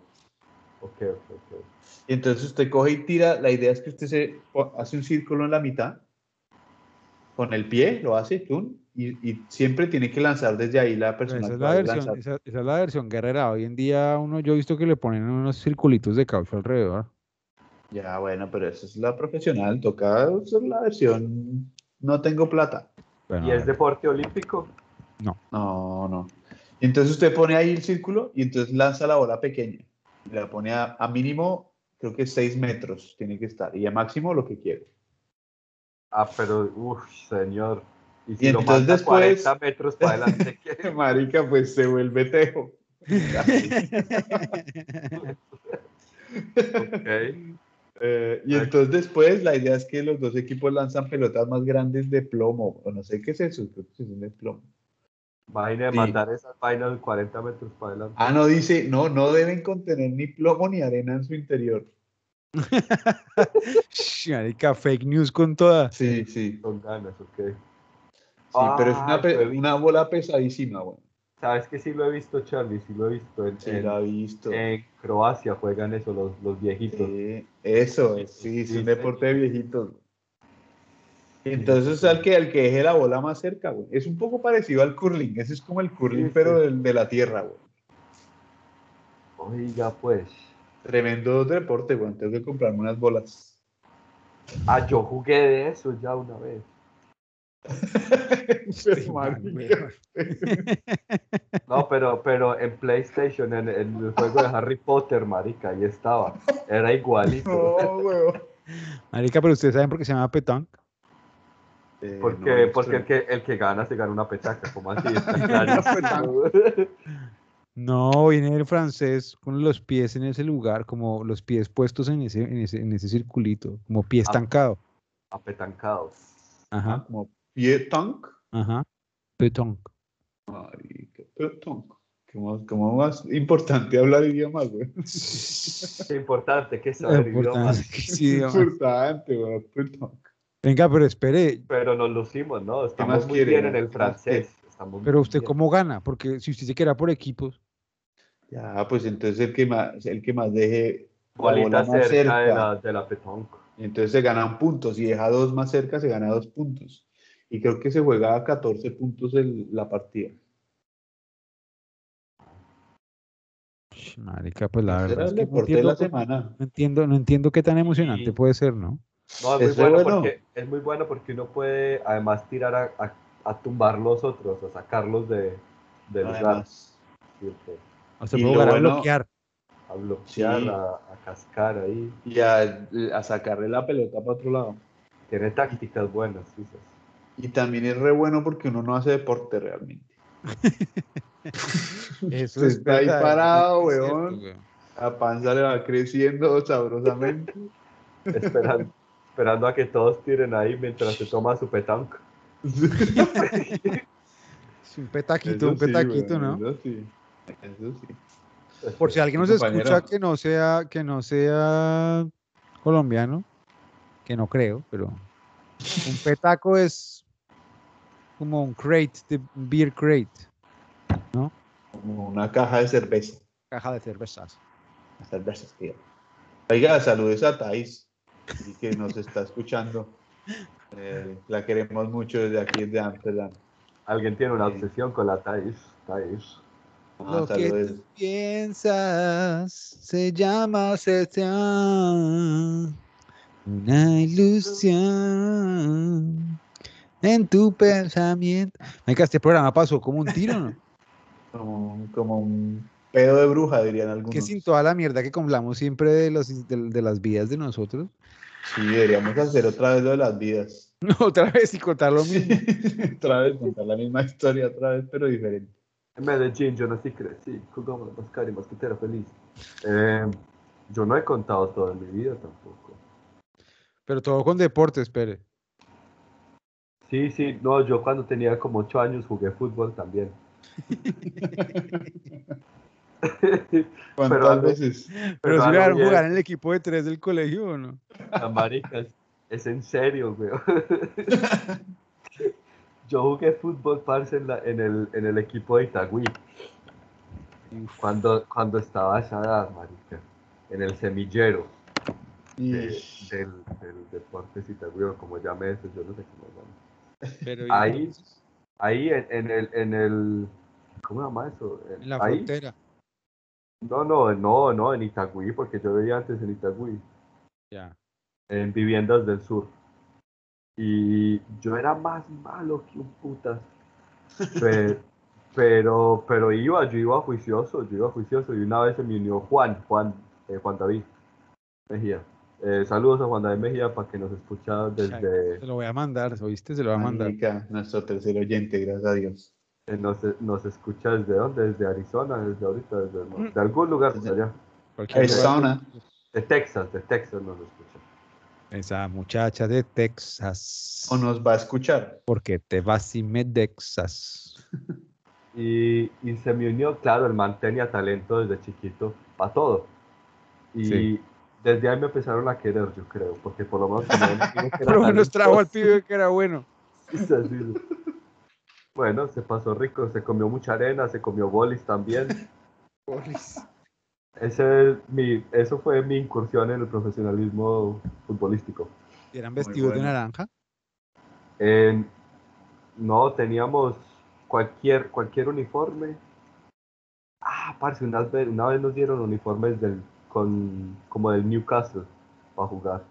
ok, ok, ok. Y entonces usted coge y tira, la idea es que usted se hace un círculo en la mitad, con el pie, lo hace, tun, y, y siempre tiene que lanzar desde ahí la persona esa es la versión, esa, esa es la versión guerrera. Hoy en día uno, yo he visto que le ponen unos circulitos de caucho alrededor. Ya, bueno, pero esa es la profesional, toca usar la versión, no tengo plata. Bueno, ¿Y es deporte olímpico? No, no. Y entonces usted pone ahí el círculo y entonces lanza la bola pequeña. Y la pone a, a mínimo, creo que 6 metros tiene que estar. Y a máximo lo que quiere. Ah, pero, uff, señor. Y si Y lo entonces manda después- 40 metros para adelante, ¿qué? Marica, pues se vuelve tejo. Ok. Eh, y entonces después la idea es que los dos equipos lanzan pelotas más grandes de plomo. O no sé qué es eso, creo que son de plomo. Imagine Sí. mandar esas vainas de 40 metros para adelante. Ah, no, dice, no, no deben contener ni plomo ni arena en su interior. Marica, fake news con toda. Sí, sí. Con ganas, ok. Sí, pero es una, Ah, pe- una bola pesadísima, bueno. Sabes que sí lo he visto, Charlie, sí lo he visto. En, Sí, en- lo ha visto. en Croacia juegan eso los, los viejitos. Sí, eso, es, sí, es un deporte de viejitos. Entonces, al que, al que deje la bola más cerca, güey. Es un poco parecido al curling. Ese es como el curling, Sí, pero del- de, la tierra, güey. Oiga, pues. Tremendo deporte, güey. Tengo que comprarme unas bolas. Ah, yo jugué de eso ya una vez. No, pero, pero en PlayStation, en, en el juego de Harry Potter, marica, ahí estaba. Era igualito. No. Marica, pero ustedes saben por qué se llama petanque. Eh, Porque, no, porque el, que, el que gana se gana una petaca, como así? No, viene el francés con los pies en ese lugar, como los pies puestos en ese, en ese, en ese circulito, como pie Ah. estancado. Apetancado. Ajá, Como pie tank. ajá. Petanque. Marica, pie tank. Como, como más importante hablar idiomas, güey. Qué importante que saber idiomas. Importante sí, güey. Pie tank. Venga, pero espere, Pero nos lucimos, ¿no? más Estamos muy quiere, bien en el ¿Qué más francés. Estamos pero usted bien. cómo gana, porque si usted se queda por equipos, Ya, pues entonces el que más, el que más deje Bolita bola más cerca, cerca, de la, de la entonces se ganan puntos. Si deja dos más cerca, se gana dos puntos. Y creo que se juega a 14 puntos el- la partida. Marica, pues la verdad es que no de la entiendo, semana. no entiendo, no entiendo qué tan emocionante Sí. puede ser, ¿no? No, es muy, Es bueno bueno. porque, es muy bueno porque uno puede además tirar a, a, a tumbar los otros, a sacarlos de, del lugar. O sea, puede a bloquear. A bloquear, Sí. a, a cascar ahí. y a, a sacarle la pelota para otro lado. Tiene tácticas buenas, Suizas. Y también es re bueno porque uno no hace deporte realmente. Eso Usted está ahí verdad, parado, es cierto, weón. weón. La panza le va creciendo sabrosamente. Esperando, esperando a que todos tiren ahí mientras se toma su petanque. Es un petaquito, Eso un petaquito, ¿no? Eso sí. Eso sí. Por si alguien nos Sí, escucha compañero. que no sea, que no sea colombiano, que no creo, pero un petaco es como un crate, de un beer crate, Como una caja de cerveza. caja de cervezas. Cervezas, tío. Oiga, saludos a Thais, que nos está escuchando. Eh, la queremos mucho desde aquí, desde Amsterdam. Alguien tiene una Sí. obsesión con la Thais. Thais. Ah, Lo que tú piensas se llama acepción, una ilusión en tu pensamiento. Venga, este programa pasó como un tiro, ¿no? Como, un- como un pedo de bruja, dirían algunos. que sin toda la mierda que hablamos siempre de, los, de, de las vidas de nosotros, Sí, deberíamos hacer otra vez lo de las vidas. Otra vez y contar lo mismo. otra vez, contar la misma historia otra vez, pero diferente. En Medellín yo nací, crecí, jugamos la mascar y masquetera feliz. Eh, yo no he contado toda mi vida tampoco. Pero todo con deporte, espere. Sí, sí, no, yo cuando tenía como 8 años jugué fútbol también. ¿Cuántas Pero- veces? Pero si a jugar en el equipo de tres del colegio o no. La marica, es, es en serio, güey. Yo jugué fútbol, parce, en, la- en el, en el equipo de Itagüí. Cuando, cuando estaba esa edad, marica. En el semillero Y de- del, del Deportes Itagüí, o como llame eso, yo no sé cómo llama. Pero ¿y Ahí, ahí en, en el, en el, ¿cómo se llama eso? En- la ahí, frontera. no, no, no, no, en Itagüí, porque yo vivía antes en Itagüí. Ya. en viviendas del sur. Y yo era más malo que un putas. Pero, pero, pero iba, yo iba juicioso, yo iba juicioso. Y una vez se me unió Juan, Juan, eh, Juan David Mejía. Eh, saludos a Juan David Mejía para que nos escucha desde, Se lo voy a mandar, ¿oíste? Se lo voy a mandar. Nuestro tercer oyente, gracias a Dios. eh, nos, nos escucha desde dónde, desde Arizona, desde ahorita, desde Mm. de algún lugar por allá. Arizona. De Texas, de Texas nos escucha. Esa muchacha de Texas. O nos va a escuchar. Porque te vas y me Texas. Y, y se me unió, claro, el man tenía talento desde chiquito para todo. Y Sí. Desde ahí me empezaron a querer, yo creo, porque por lo menos Por lo menos trajo al pibe que era bueno. Bueno, se pasó rico, se comió mucha arena, se comió bolis también. Ese es mi, eso fue mi incursión en el profesionalismo futbolístico. Y eran vestidos de naranja. En- no, teníamos cualquier, cualquier uniforme. Ah, parce, una vez, una vez nos dieron uniformes del, con, como del Newcastle para jugar.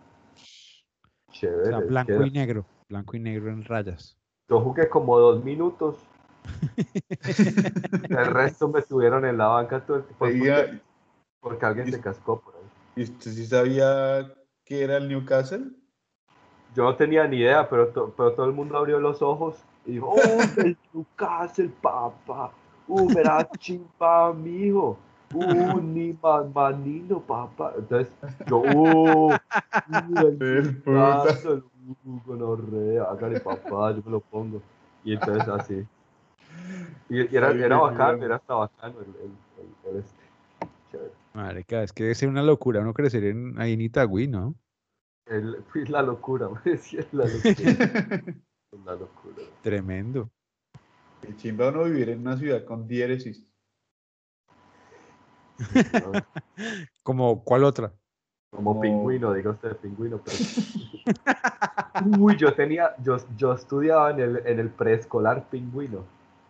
O sea, blanco y negro. Blanco y negro en rayas. Yo jugué como dos minutos. el resto me estuvieron en la banca todo el tiempo porque, alguien se cascó por ahí. ¿Y usted sí sabía que era el Newcastle? Yo no tenía ni idea, pero, to- pero todo el mundo abrió los ojos y dijo, ¡Oh, el Newcastle, papá! ¡Uh, verá chimpa, mijo! ¡Uh, ni man, manino, papá! Entonces, yo, ¡uh! el El puta. Newcastle, ¡uh, gonorrea! Hágale, papá, yo me lo pongo. Y entonces, así. Y, y era, Ay, era bien. era hasta bacano el, el, el- el este. Chévere. Marica, es que debe ser una locura uno crecer en, ahí en Itagüí, ¿no? El- la locura, me decía, la locura. La locura. Tremendo. El chimba uno vivir en una ciudad con diéresis. Como, ¿cuál otra? Como Como- pingüino, diga usted pingüino, pero... Uy, yo tenía, yo, yo estudiaba en el, en el preescolar pingüino,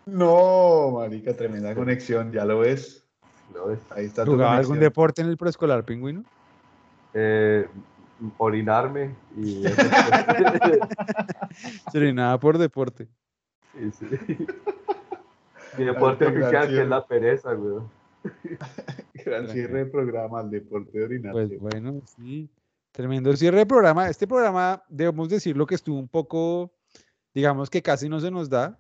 No, marica, tremenda conexión, ya lo ves. ¿lo ves? Ahí está tu ¿Jugaba algún deporte en el preescolar, pingüino? Eh, orinarme y... Sí, nada por deporte. sí, sí. Mi deporte oficial que es la pereza, güey. Gran cierre de programa, el deporte de orinar. Pues bueno, sí. Tremendo cierre de programa. Este programa, debemos decirlo que estuvo un poco, digamos que casi no se nos da.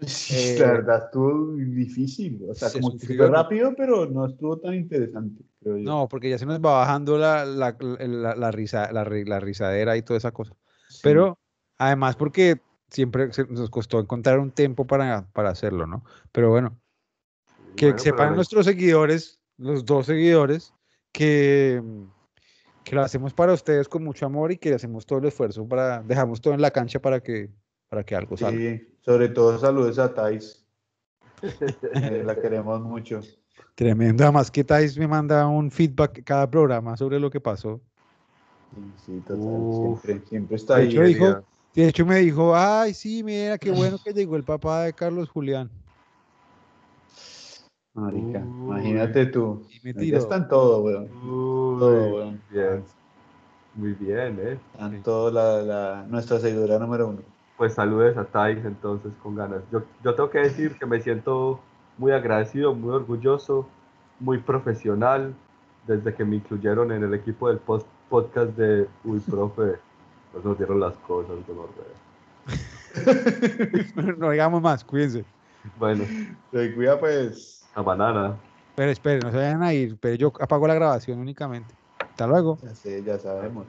Sí, eh, la verdad estuvo difícil. O sea, se como rápido, pero no estuvo tan interesante, creo yo. No, porque ya se nos va bajando la, la, la- la risa, la, ri- la risadera y toda esa cosa. Sí. Pero además porque siempre se- nos costó encontrar un tiempo para, para hacerlo, ¿no? Pero bueno, que Bueno, sepan nuestros seguidores, los dos seguidores, que, que lo hacemos para ustedes con mucho amor y que hacemos todo el esfuerzo para, dejamos todo en la cancha para que, para que algo salga. Sí, sobre todo saludos a Thais. Eh, la queremos mucho. Tremendo. Además que Thais me manda un feedback cada programa sobre lo que pasó. Sí, sí, total, Uf. siempre, siempre está De ahí. hecho, dijo-. De hecho me dijo, ay, sí, mira, qué bueno que llegó el papá de Carlos Julián. Marica, Uy. imagínate tú. Y me Ya tiró. está en todo, weón. Uy, Todo, weón. bien, muy bien, ¿eh? Está en Sí. todo la, la- nuestra seguidora número uno. Pues saludes a Thais entonces con ganas. Yo, yo tengo que decir que me siento muy agradecido, muy orgulloso, muy profesional desde que me incluyeron en el equipo del post- podcast de Uy, profe. Pues nos dieron las cosas, gonorrea. no digamos más, cuídense. Bueno, Se cuida pues. A banana. Pero esperen, no se vayan a ir, pero yo apago la grabación únicamente. Hasta luego. Ya sé, ya sabemos.